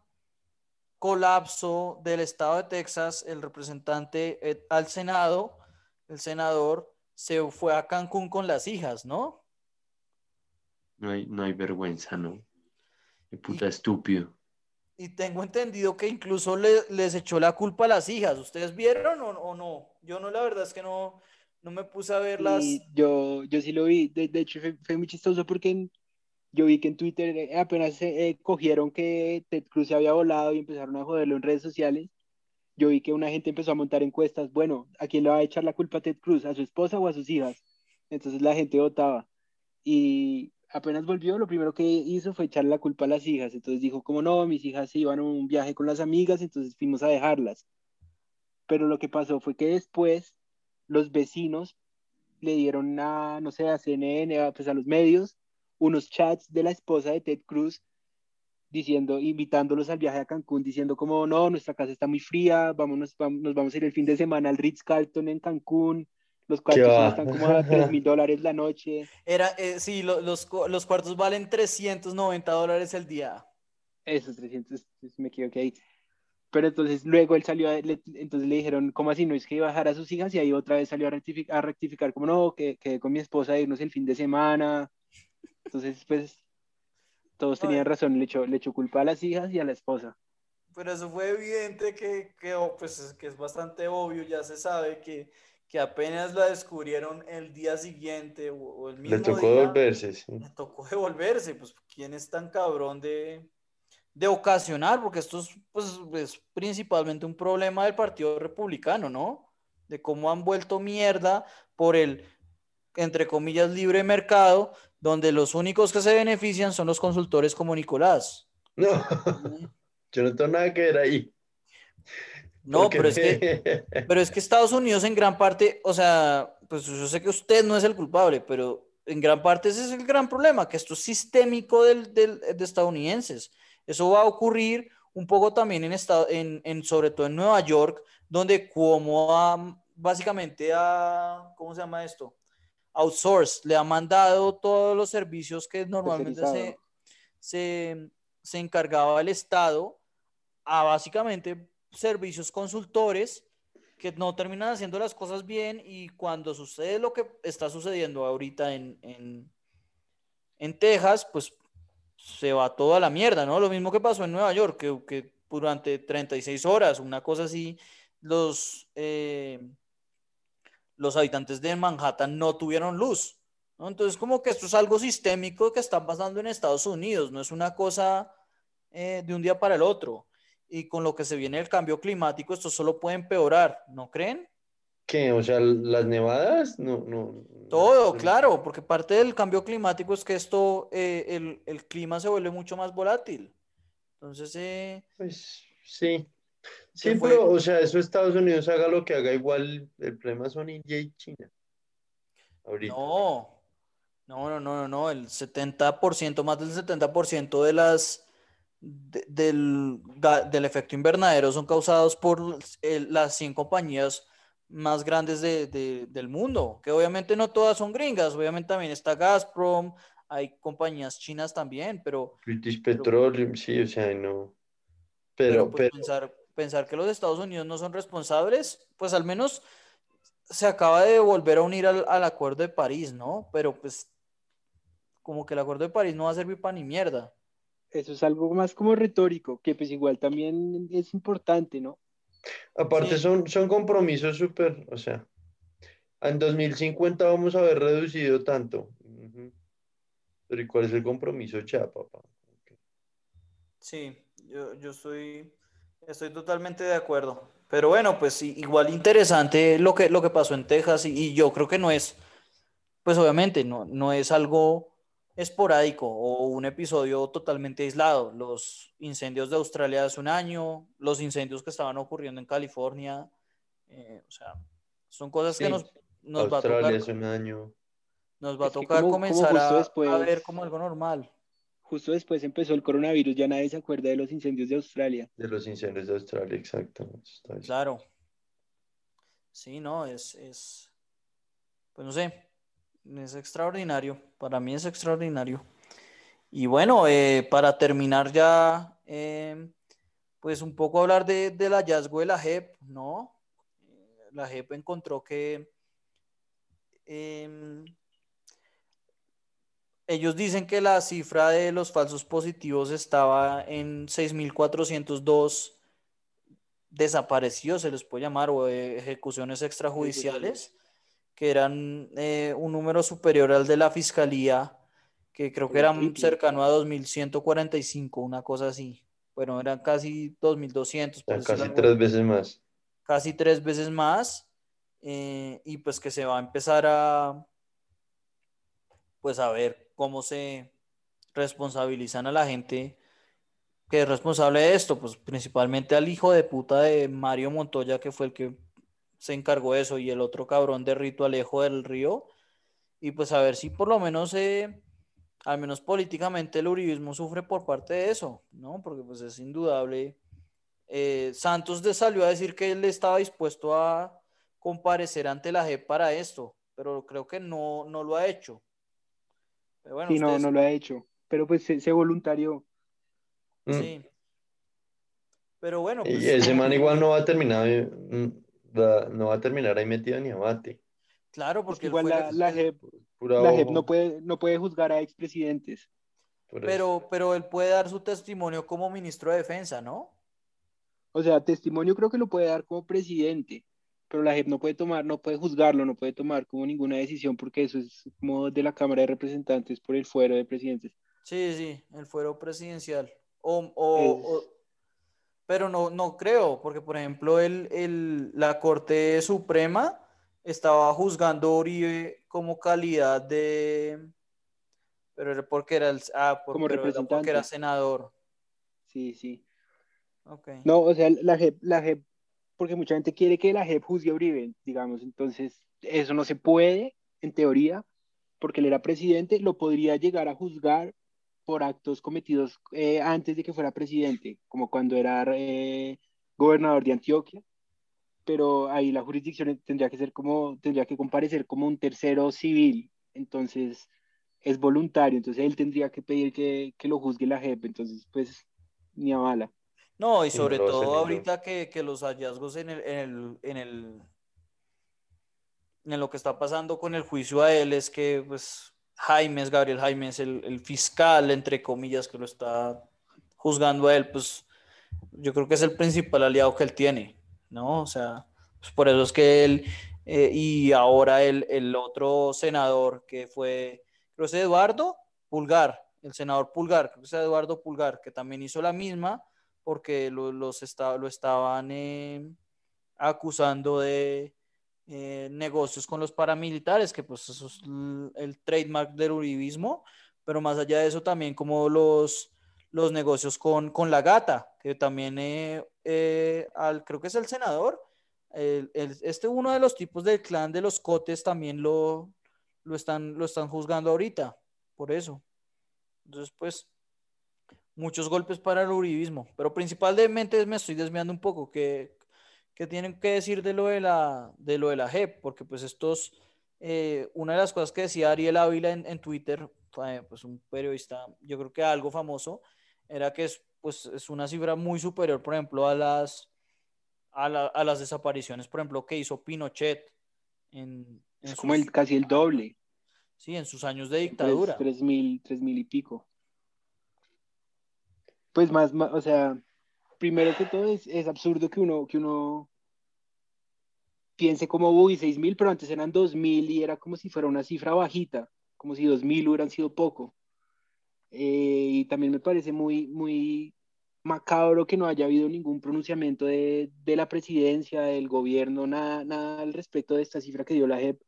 colapso del estado de Texas, el representante al Senado, el senador, se fue a Cancún con las hijas, ¿no? No hay, no hay vergüenza, ¿no? Qué puta y, estúpido. Y tengo entendido que incluso le, les echó la culpa a las hijas. ¿Ustedes vieron o, o no? Yo no, la verdad es que no, no me puse a verlas. yo, yo sí lo vi, de, de hecho fue, muy chistoso porque yo vi que en Twitter eh, apenas eh, cogieron que Ted Cruz se había volado y empezaron a joderlo en redes sociales. Yo vi que una gente empezó a montar encuestas, bueno, ¿a quién le va a echar la culpa a Ted Cruz? ¿A su esposa o a sus hijas? Entonces la gente votaba. Y apenas volvió, lo primero que hizo fue echarle la culpa a las hijas. Entonces dijo, como no, mis hijas se iban a un viaje con las amigas, entonces fuimos a dejarlas. Pero lo que pasó fue que después los vecinos le dieron a, no sé, a CNN, a, pues a los medios, unos chats de la esposa de Ted Cruz diciendo, invitándolos al viaje a Cancún, diciendo como, no, nuestra casa está muy fría, vamos, nos vamos a ir el fin de semana al Ritz Carlton en Cancún, los cuartos están como a 3 mil dólares la noche. Era, eh, sí, lo, los, los cuartos valen 390 dólares el día. Eso, 300, me equivoqué ahí. Pero entonces luego él salió, le, entonces le dijeron, ¿cómo así? No es que iba a dejar a sus hijas y ahí otra vez salió a rectificar, a rectificar como no, que, que con mi esposa a irnos el fin de semana. Entonces, pues, todos tenían razón, le echó, le echó culpa a las hijas y a la esposa. Pero eso fue evidente que, que, pues, es, que es bastante obvio, ya se sabe que, que apenas la descubrieron el día siguiente o, o el mismo Le tocó día, devolverse, sí. Le tocó devolverse, pues, ¿quién es tan cabrón de, de ocasionar, porque esto es, pues, es principalmente un problema del Partido Republicano, ¿no? De cómo han vuelto mierda por el, entre comillas, libre mercado, donde los únicos que se benefician son los consultores como Nicolás. No, yo no tengo nada que ver ahí. No, pero es, que, pero es que Estados Unidos en gran parte, o sea, pues yo sé que usted no es el culpable, pero en gran parte ese es el gran problema, que esto es sistémico del, del, de estadounidenses. Eso va a ocurrir un poco también en, estado, en, en sobre todo en Nueva York, donde como a, básicamente a, ¿cómo se llama esto? Outsource, le ha mandado todos los servicios que normalmente se, se, se encargaba el Estado a básicamente servicios consultores que no terminan haciendo las cosas bien y cuando sucede lo que está sucediendo ahorita en, en, Texas, pues se va toda la mierda, ¿no? Lo mismo que pasó en Nueva York, que, que durante 36 horas, una cosa así, los, eh, los habitantes de Manhattan no tuvieron luz. Entonces, como que esto es algo sistémico que está pasando en Estados Unidos, no es una cosa eh, de un día para el otro. Y con lo que se viene el cambio climático, esto solo puede empeorar, ¿no creen? ¿Qué? O sea, las nevadas, no, no. Todo, no. claro, porque parte del cambio climático es que esto, eh, el, el, clima se vuelve mucho más volátil. Entonces, eh, pues sí. Sí, pero, o sea, eso Estados Unidos haga lo que haga, igual el problema son India y China. Ahorita. No, No, no, no, no, el 70%, más del 70% de las del, del, efecto invernadero son causados por las 100 compañías más grandes de, del mundo, que obviamente no todas son gringas, obviamente también está Gazprom, hay compañías chinas también, pero... British Petroleum, sí, o sea, no. Pero, pues, Pensar, pensar que los Estados Unidos no son responsables, pues al menos se acaba de volver a unir al, al acuerdo de París, ¿no? Pero pues como que el acuerdo de París no va a servir para ni mierda. Eso es algo más como retórico, que pues igual también es importante, ¿no? Aparte son, son compromisos súper, o sea, en 2050 vamos a haber reducido tanto. Pero ¿y cuál es el compromiso ya, papá? Sí, yo, yo estoy, estoy totalmente de acuerdo. Pero bueno, pues igual interesante lo que, lo que pasó en Texas y, y yo creo que no es, pues obviamente no, no es algo esporádico o un episodio totalmente aislado. Los incendios de Australia hace un año, los incendios que estaban ocurriendo en California, eh, o sea, son cosas que nos, nos va a tocar. hace un año. Nos va a tocar comenzar a, ver como algo normal. Justo después empezó el coronavirus, ya nadie se acuerda de los incendios de Australia. De los incendios de Australia, exacto. Claro. Sí, no, es, es, pues no sé, es extraordinario, para mí es extraordinario. Y bueno, eh, para terminar ya, em, pues un poco hablar de, del hallazgo de la JEP, ¿no? La JEP encontró que em, ellos dicen que la cifra de los falsos positivos estaba en 6.402 desaparecidos, se les puede llamar, o ejecuciones extrajudiciales que eran eh, un número superior al de la fiscalía, que creo que eran cercano a 2.145, una cosa así. Bueno, eran casi 2.200. casi tres veces más. Casi tres veces más. Eh, y pues que se va a empezar a, pues a ver cómo se responsabilizan a la gente que es responsable de esto, pues principalmente al hijo de puta de Mario Montoya, que fue el que se encargó de eso y el otro cabrón de Rito Alejo del Río. Y pues a ver si por lo menos, eh, al menos políticamente, el uribismo sufre por parte de eso, ¿no? Porque pues es indudable. Eh, Santos de salió a decir que él estaba dispuesto a comparecer ante la JEP para esto, pero creo que no, no lo ha hecho. Pero bueno, sí, no, no lo ha hecho, pero pues se, voluntarió. Sí. Mm. Pero bueno. y pues, ese man igual no va a terminar. Mm, no va a terminar ahí metido ni abate. Claro, porque igual la, JEP, no, puede, no puede juzgar a expresidentes. Pero, pero él puede dar su testimonio como ministro de defensa, ¿no? O sea, testimonio creo que lo puede dar como presidente, pero la JEP no puede tomar, no puede juzgarlo, no puede tomar como ninguna decisión porque eso es como de la Cámara de Representantes por el fuero de presidentes. Sí, sí, el fuero presidencial. o, pero no, no creo, porque por ejemplo el, la Corte Suprema estaba juzgando a Uribe como calidad de... Pero era porque era, el, ah, como representante. porque era senador. Sí, sí. Okay. No, o sea, la JEP, la JEP, porque mucha gente quiere que la JEP juzgue a Uribe, digamos, entonces eso no se puede, en teoría, porque él era presidente, lo podría llegar a juzgar por actos cometidos eh, antes de que fuera presidente, como cuando era eh, gobernador de Antioquia, pero ahí la jurisdicción tendría que ser como, tendría que comparecer como un tercero civil, entonces es voluntario, entonces él tendría que pedir que, que lo juzgue la JEP, entonces pues ni a bala. No, y sobre todo ahorita que, que, los hallazgos en el, en el, en el, en lo que está pasando con el juicio a él es que pues Jaime, Gabriel Jaime, el, el, fiscal, entre comillas, que lo está juzgando a él, pues yo creo que es el principal aliado que él tiene, ¿no? O sea, pues por eso es que él eh, y ahora el, el, otro senador que fue, creo que es Eduardo Pulgar, el senador Pulgar, creo que es Eduardo Pulgar, que también hizo la misma porque lo, los lo estaban eh, acusando de eh, negocios con los paramilitares, que pues eso es el trademark del uribismo, pero más allá de eso también como los, los negocios con, con la gata, que también eh, eh, al, creo que es el senador, este uno de los tipos del clan de los cotes también lo, lo están, lo están juzgando ahorita, por eso. Entonces, pues, muchos golpes para el uribismo, pero principalmente me estoy desviando un poco, que, que tienen que decir de lo de la, de lo de la JEP, porque pues estos, eh, una de las cosas que decía Ariel Ávila en, en Twitter, pues un periodista, yo creo que algo famoso, era que es, pues, es una cifra muy superior, por ejemplo, a las, a, a las desapariciones, por ejemplo, que hizo Pinochet. En, es como el, casi el doble. Sí, en sus años de dictadura. Tres, mil, tres mil y pico. Pues más, o sea, primero que todo es, es, absurdo que uno, que uno piense como, uy, seis mil, pero antes eran dos mil y era como si fuera una cifra bajita, como si dos mil hubieran sido poco. Eh, y también me parece muy, muy macabro que no haya habido ningún pronunciamiento de, de la presidencia, del gobierno, nada, nada al respecto de esta cifra que dio la JEP,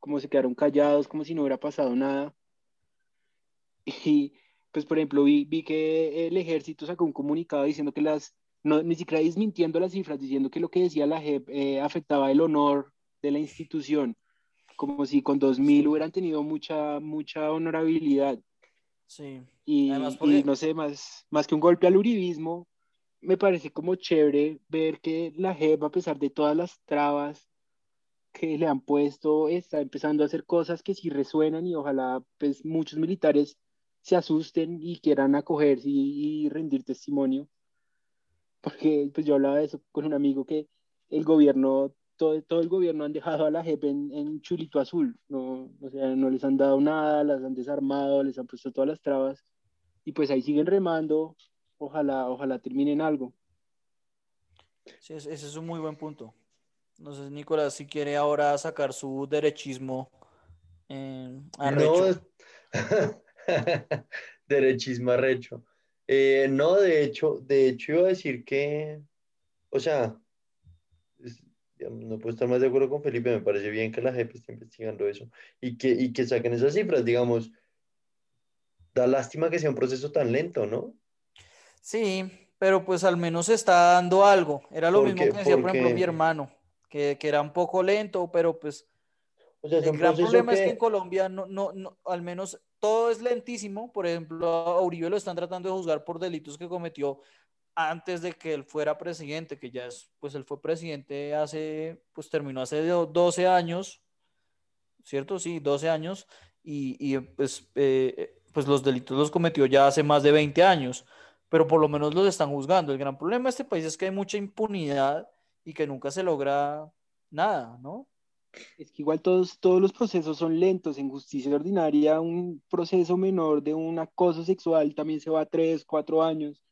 como se quedaron callados, como si no hubiera pasado nada. Y pues, por ejemplo, vi, vi que el ejército sacó un comunicado diciendo que las, no, ni siquiera desmintiendo las cifras, diciendo que lo que decía la JEP eh, afectaba el honor de la institución, como si con 2.000 hubieran tenido mucha, mucha honorabilidad. Sí. Y, no sé, más, más que un golpe al uribismo, me parece como chévere ver que la JEP, a pesar de todas las trabas que le han puesto, está empezando a hacer cosas que sí resuenan y ojalá pues muchos militares se asusten y quieran acogerse y, rendir testimonio. Porque pues yo hablaba de eso con un amigo que el gobierno todo, todo, el gobierno han dejado a la JEP en, en, chulito azul, no, o sea, no les han dado nada, las han desarmado, les han puesto todas las trabas y pues ahí siguen remando, ojalá, ojalá terminen algo. Sí, ese es un muy buen punto. No sé, Nicolás, si quiere ahora sacar su derechismo eh. No, derechismo arrecho. Eh, no, de hecho, de hecho iba a decir que, o sea, no puedo estar más de acuerdo con Felipe, me parece bien que la JEP esté investigando eso y que, y que saquen esas cifras, digamos, da lástima que sea un proceso tan lento, ¿no? Sí, pero pues al menos está dando algo. Era lo mismo que decía, por ejemplo, mi hermano, que, que, era un poco lento, pero pues o sea, el gran problema es que en Colombia no, no, no, al menos todo es lentísimo. Por ejemplo, a Uribe lo están tratando de juzgar por delitos que cometió antes de que él fuera presidente, que ya es, pues él fue presidente hace, pues terminó hace 12 años, ¿cierto? Sí, 12 años, y, y pues, eh, pues los delitos los cometió ya hace más de 20 años, pero por lo menos los están juzgando. El gran problema de este país es que hay mucha impunidad y que nunca se logra nada, ¿no? Es que igual todos, todos los procesos son lentos. En justicia ordinaria, un proceso menor de un acoso sexual también se va a tres, cuatro años.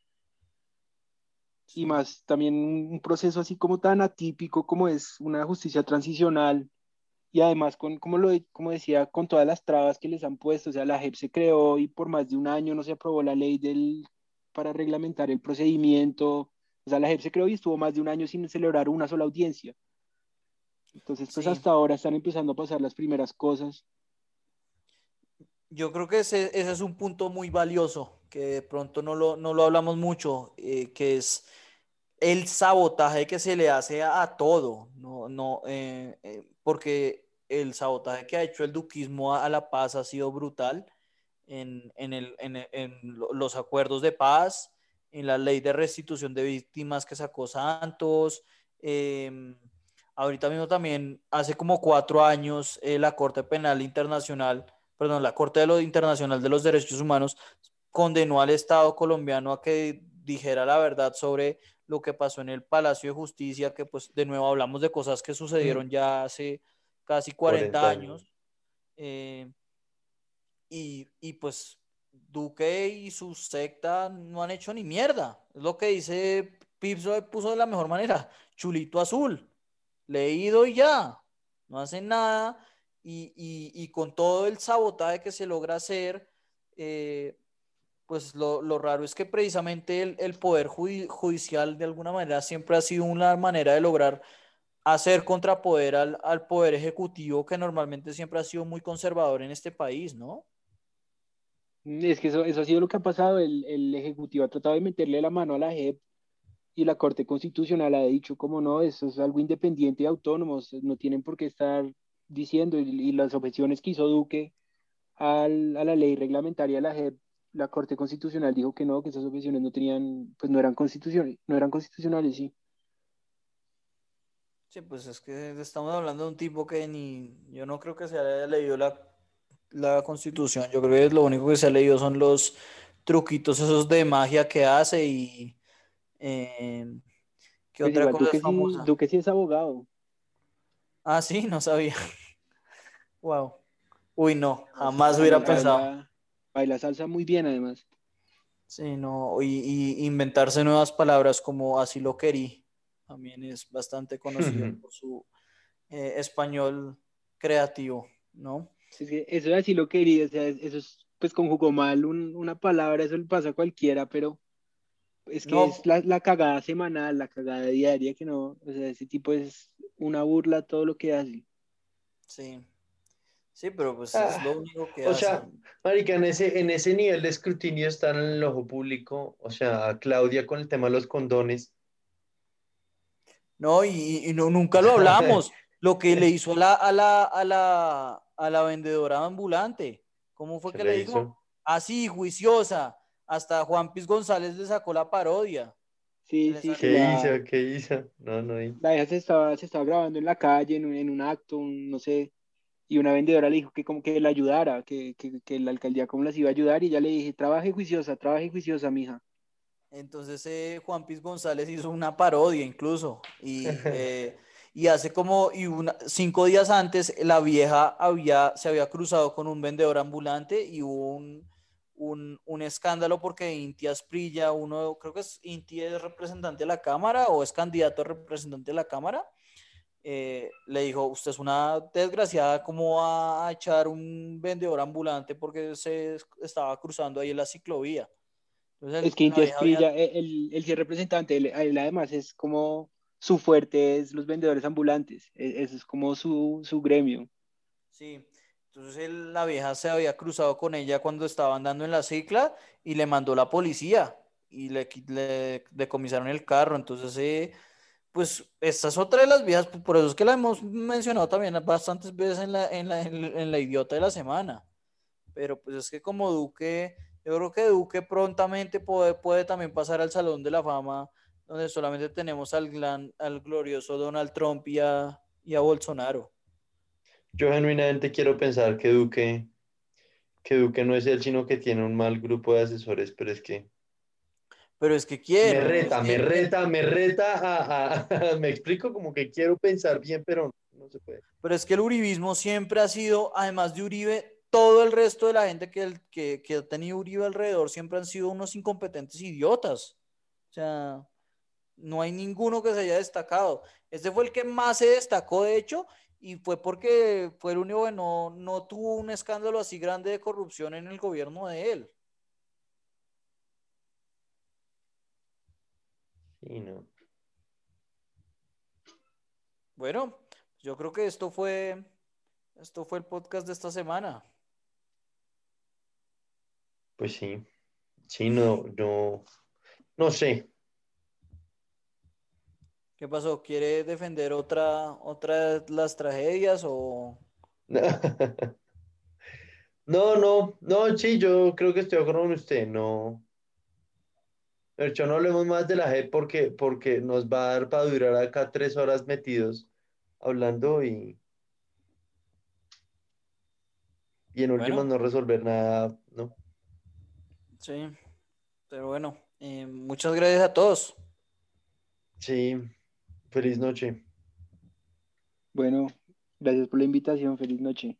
Y más también un proceso así como tan atípico como es una justicia transicional. Y además con como lo como decía con todas las trabas que les han puesto, o sea, la JEP se creó y por más de un año no se aprobó la ley del para reglamentar el procedimiento, o sea, la JEP se creó y estuvo más de un año sin celebrar una sola audiencia. Entonces, pues hasta ahora están empezando a pasar las primeras cosas. Yo creo que ese, ese es un punto muy valioso, que de pronto no lo, no lo hablamos mucho, eh, que es el sabotaje que se le hace a, todo, no, no, eh, eh, porque el sabotaje que ha hecho el duquismo a, la paz ha sido brutal en, en, el, en, en, los acuerdos de paz, en la ley de restitución de víctimas que sacó Santos. Ahorita mismo también, hace como cuatro años, eh, la Corte Penal Internacional, perdón, la Corte de lo Internacional de los Derechos Humanos condenó al Estado colombiano a que dijera la verdad sobre lo que pasó en el Palacio de Justicia, que pues de nuevo hablamos de cosas que sucedieron ya hace casi 40, años. Eh, y, y, pues Duque y su secta no han hecho ni mierda. Es lo que dice Pips puso de la mejor manera. Chulito azul. Leído y ya. No hacen nada. Y, y, y con todo el sabotaje que se logra hacer, eh, pues lo, lo, raro es que precisamente el, el poder judicial de alguna manera siempre ha sido una manera de lograr hacer contrapoder al, al, poder ejecutivo que normalmente siempre ha sido muy conservador en este país, ¿no? Es que eso, eso ha sido lo que ha pasado, el, el, ejecutivo ha tratado de meterle la mano a la JEP y la Corte Constitucional ha dicho como no, eso es algo independiente y autónomo, no tienen por qué estar diciendo y, las objeciones que hizo Duque al, a la ley reglamentaria de la JEP, la Corte Constitucional dijo que no, que esas objeciones no tenían, pues no eran constitucionales, no eran constitucionales, sí. Sí, pues es que estamos hablando de un tipo que ni, yo no creo que se haya leído la, la constitución, yo creo que lo único que se ha leído son los truquitos esos de magia que hace y... Eh, ¿Qué pues otra cosa Duque, famosa? Sí, Duque sí es abogado. Ah, sí, no sabía. wow. Uy, no, jamás hubiera pensado. Baila salsa muy bien, además. Sí, no, y, inventarse nuevas palabras como así lo querí, también es bastante conocido por su eh, español creativo, ¿no? Sí, sí, eso es así lo querí, o sea, eso es, pues conjugó mal una palabra, eso le pasa a cualquiera, pero es que es la, la, cagada semanal, la cagada diaria, que no, o sea, ese tipo es una burla todo lo que hace. Sí. Sí, pero pues es lo ah, único que O sea, marica, en ese, en ese nivel de escrutinio está en el ojo público, o sea, Claudia con el tema de los condones. No, y, no, nunca lo hablamos. lo que le hizo a la, a la, a la, a la vendedora ambulante. ¿Cómo fue que le, dijo? Así, juiciosa hasta Juan Piz González le sacó la parodia. Sí, sí. ¿Qué hizo? ¿Qué hizo? No, no. La hija se estaba, se estaba grabando en la calle, en un, en un acto, no sé, y una vendedora le dijo que como que la ayudara, que, que, que, la alcaldía cómo las iba a ayudar, y ya le dije, trabaje juiciosa, trabaje juiciosa, mija. Entonces eh, Juan Piz González hizo una parodia incluso, y, eh, y hace como y una, cinco días antes la vieja había, se había cruzado con un vendedor ambulante y hubo un un, un, escándalo porque Inti Asprilla, uno, creo que es Inti es representante de la Cámara o es candidato a representante de la Cámara, eh, le dijo, usted es una desgraciada, ¿cómo va a echar un vendedor ambulante porque se estaba cruzando ahí en la ciclovía? es que Inti Asprilla, el, el, el, representante, él, además es como su fuerte es los vendedores ambulantes, e, eso es como su, su gremio. Sí, entonces la vieja se había cruzado con ella cuando estaba andando en la cicla y le mandó la policía y le, le decomisaron el carro. Entonces, eh, pues esta es otra de las viejas, por eso es que la hemos mencionado también bastantes veces en la, en la, en la idiota de la semana. Pero pues es que como Duque, yo creo que Duque prontamente puede, puede también pasar al Salón de la Fama, donde solamente tenemos al, gran, al glorioso Donald Trump y a, y a Bolsonaro. Yo genuinamente quiero pensar que Duque, que Duque no es él, sino que tiene un mal grupo de asesores, pero es que... Pero es que quiere. Me reta, me reta, me reta a, Me explico como que quiero pensar bien, pero no se puede. Pero es que el uribismo siempre ha sido, además de Uribe, todo el resto de la gente que, que, que ha tenido Uribe alrededor siempre han sido unos incompetentes idiotas. O sea, no hay ninguno que se haya destacado. Este fue el que más se destacó, de hecho, y fue porque fue el único que no, no tuvo un escándalo así grande de corrupción en el gobierno de él. Sí, no. Bueno, yo creo que esto fue esto fue el podcast de esta semana. Pues sí. Sí, no, no, no sé. ¿Qué pasó? ¿Quiere defender otra, otra de las tragedias o...? No, no, no, sí, yo creo que estoy de acuerdo con usted, no. De hecho, no hablemos más de la JEP porque, porque nos va a dar para durar acá tres horas metidos hablando y... Y en últimas no resolver nada, ¿no? Sí, pero bueno, eh, muchas gracias a todos. Sí, Feliz noche. Bueno, gracias por la invitación. Feliz noche.